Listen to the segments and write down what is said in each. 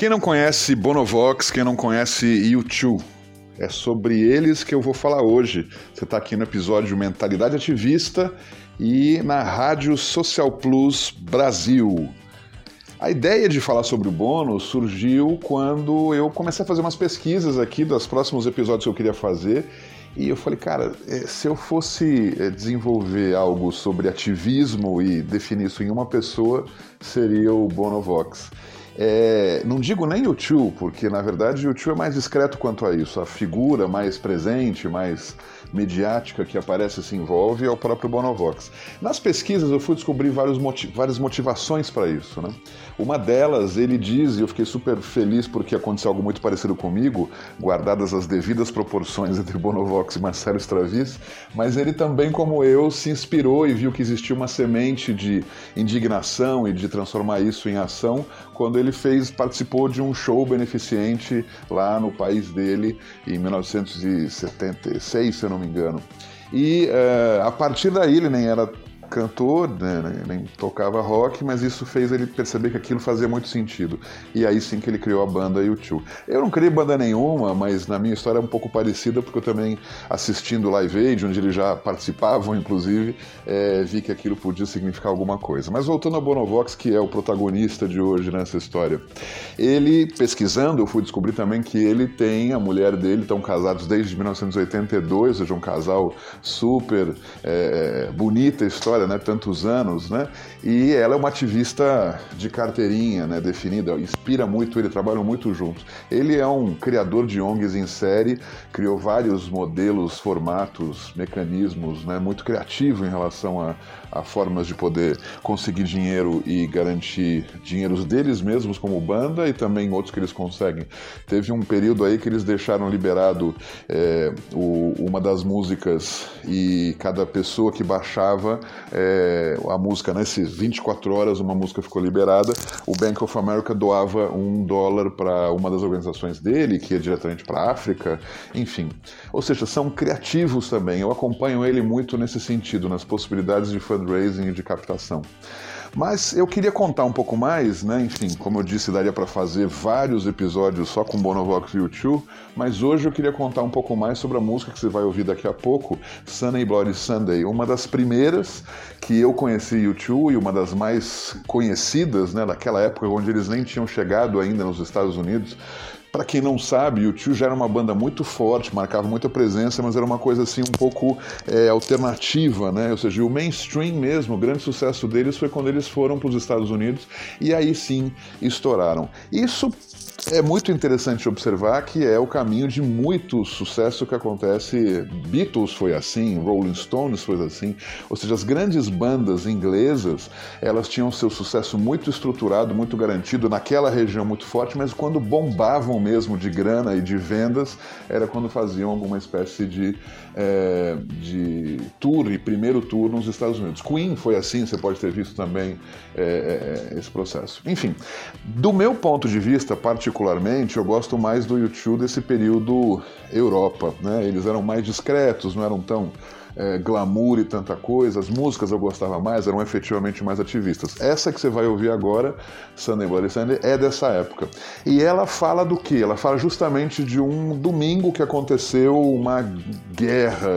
Quem não conhece Bonovox, quem não conhece U2, é sobre eles que eu vou falar hoje. Você está aqui no episódio Mentalidade Ativista e na Rádio Social Plus Brasil. A ideia de falar sobre o Bono surgiu quando eu comecei a fazer umas pesquisas aqui dos próximos episódios que eu queria fazer e eu falei, cara, é, se eu fosse é, desenvolver algo sobre ativismo e definir isso em uma pessoa, seria o Bonovox. É, não digo nem o tio, porque na verdade o tio é mais discreto quanto a isso. A figura mais presente, mais mediática que aparece e se envolve é o próprio Bonovox. Nas pesquisas eu fui descobrir vários motiv várias motivações para isso. Né? Uma delas, ele diz, e eu fiquei super feliz porque aconteceu algo muito parecido comigo, guardadas as devidas proporções entre Bonovox e Marcelo Straviz, mas ele também, como eu, se inspirou e viu que existia uma semente de indignação e de transformar isso em ação quando ele fez, participou de um show beneficente lá no país dele em 1976, se eu não me engano. E uh, a partir daí ele nem era cantor, né, nem tocava rock, mas isso fez ele perceber que aquilo fazia muito sentido. E aí sim que ele criou a banda U2. Eu não criei banda nenhuma, mas na minha história é um pouco parecida, porque eu também, assistindo Live Aid, onde eles já participavam, inclusive, é, vi que aquilo podia significar alguma coisa. Mas voltando a Bonovox, que é o protagonista de hoje nessa história. Ele, pesquisando, eu fui descobrir também que ele tem, a mulher dele, estão casados desde 1982, ou seja, um casal super é, bonita história né, tantos anos, né, e ela é uma ativista de carteirinha, né, definida, inspira muito ele, trabalham muito juntos. Ele é um criador de ONGs em série, criou vários modelos, formatos, mecanismos, né, muito criativo em relação a, a formas de poder conseguir dinheiro e garantir dinheiros deles mesmos como banda e também outros que eles conseguem. Teve um período aí que eles deixaram liberado é, o, uma das músicas e cada pessoa que baixava é, a música, nesses né, 24 horas uma música ficou liberada, o Bank of America doava um dólar para uma das organizações dele, que é diretamente para a África, enfim. Ou seja, são criativos também. Eu acompanho ele muito nesse sentido, nas possibilidades de fundraising e de captação. Mas eu queria contar um pouco mais, né? Enfim, como eu disse, daria para fazer vários episódios só com Bonovox e U2, mas hoje eu queria contar um pouco mais sobre a música que você vai ouvir daqui a pouco, Sunny Bloody Sunday, uma das primeiras que eu conheci U2 e uma das mais conhecidas, né, daquela época onde eles nem tinham chegado ainda nos Estados Unidos. Para quem não sabe, o Tio já era uma banda muito forte, marcava muita presença, mas era uma coisa assim um pouco é, alternativa, né? Ou seja, o mainstream mesmo, o grande sucesso deles foi quando eles foram para os Estados Unidos e aí sim estouraram. Isso é muito interessante observar que é o caminho de muito sucesso que acontece. Beatles foi assim, Rolling Stones foi assim, ou seja, as grandes bandas inglesas elas tinham seu sucesso muito estruturado, muito garantido naquela região muito forte, mas quando bombavam mesmo de grana e de vendas era quando faziam alguma espécie de, é, de tour e primeiro tour nos Estados Unidos. Queen foi assim, você pode ter visto também é, é, esse processo. Enfim, do meu ponto de vista particular particularmente, eu gosto mais do YouTube desse período Europa. Né? Eles eram mais discretos, não eram tão é, glamour e tanta coisa. As músicas eu gostava mais, eram efetivamente mais ativistas. Essa que você vai ouvir agora, Sunday Bloody Sunday, é dessa época. E ela fala do que? Ela fala justamente de um domingo que aconteceu uma guerra,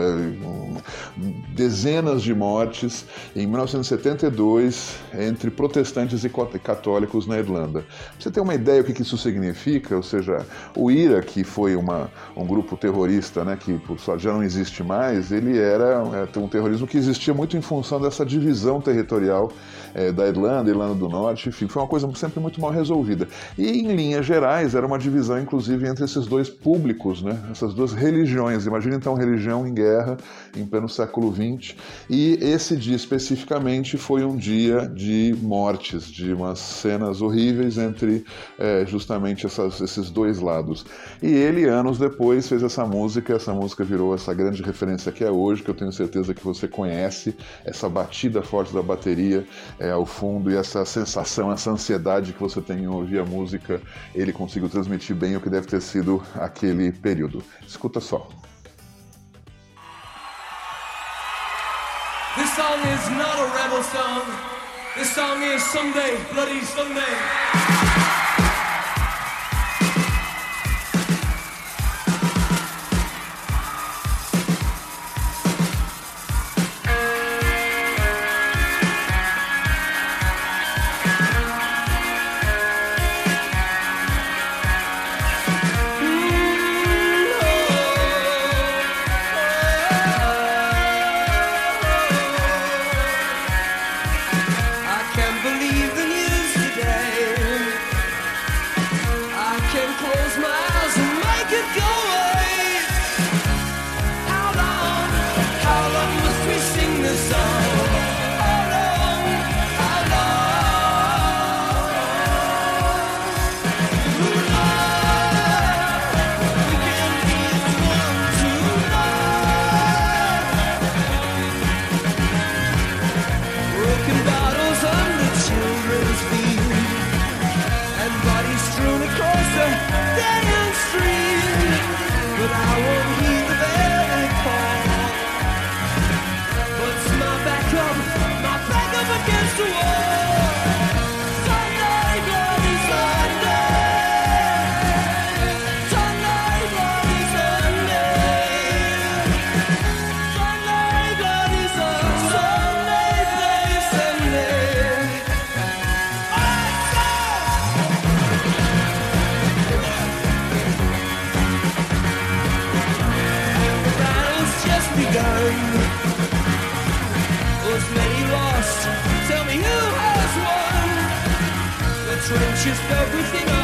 dezenas de mortes em 1972 entre protestantes e católicos na Irlanda. Você ter uma ideia do que isso significa, ou seja, o IRA, que foi uma, um grupo terrorista né, que já não existe mais, ele era é, um terrorismo que existia muito em função dessa divisão territorial é, da Irlanda, Irlanda do Norte, enfim, foi uma coisa sempre muito mal resolvida. E em linhas gerais era uma divisão, inclusive, entre esses dois públicos, né? essas duas religiões. Imagina então religião em guerra em pleno século XX. E esse dia especificamente foi um dia de mortes, de umas cenas horríveis entre é, justamente essas, esses dois lados. E ele, anos depois, fez essa música, essa música virou essa grande referência que é hoje, que eu tenho certeza que você conhece, essa batida forte da bateria é, ao fundo e essa sensação, essa ansiedade que você tem em ouvir a música, ele conseguiu transmitir bem o que deve ter sido aquele período. Escuta só. This song is not a rebel song. This song is Someday, Bloody Someday. trenches, everything I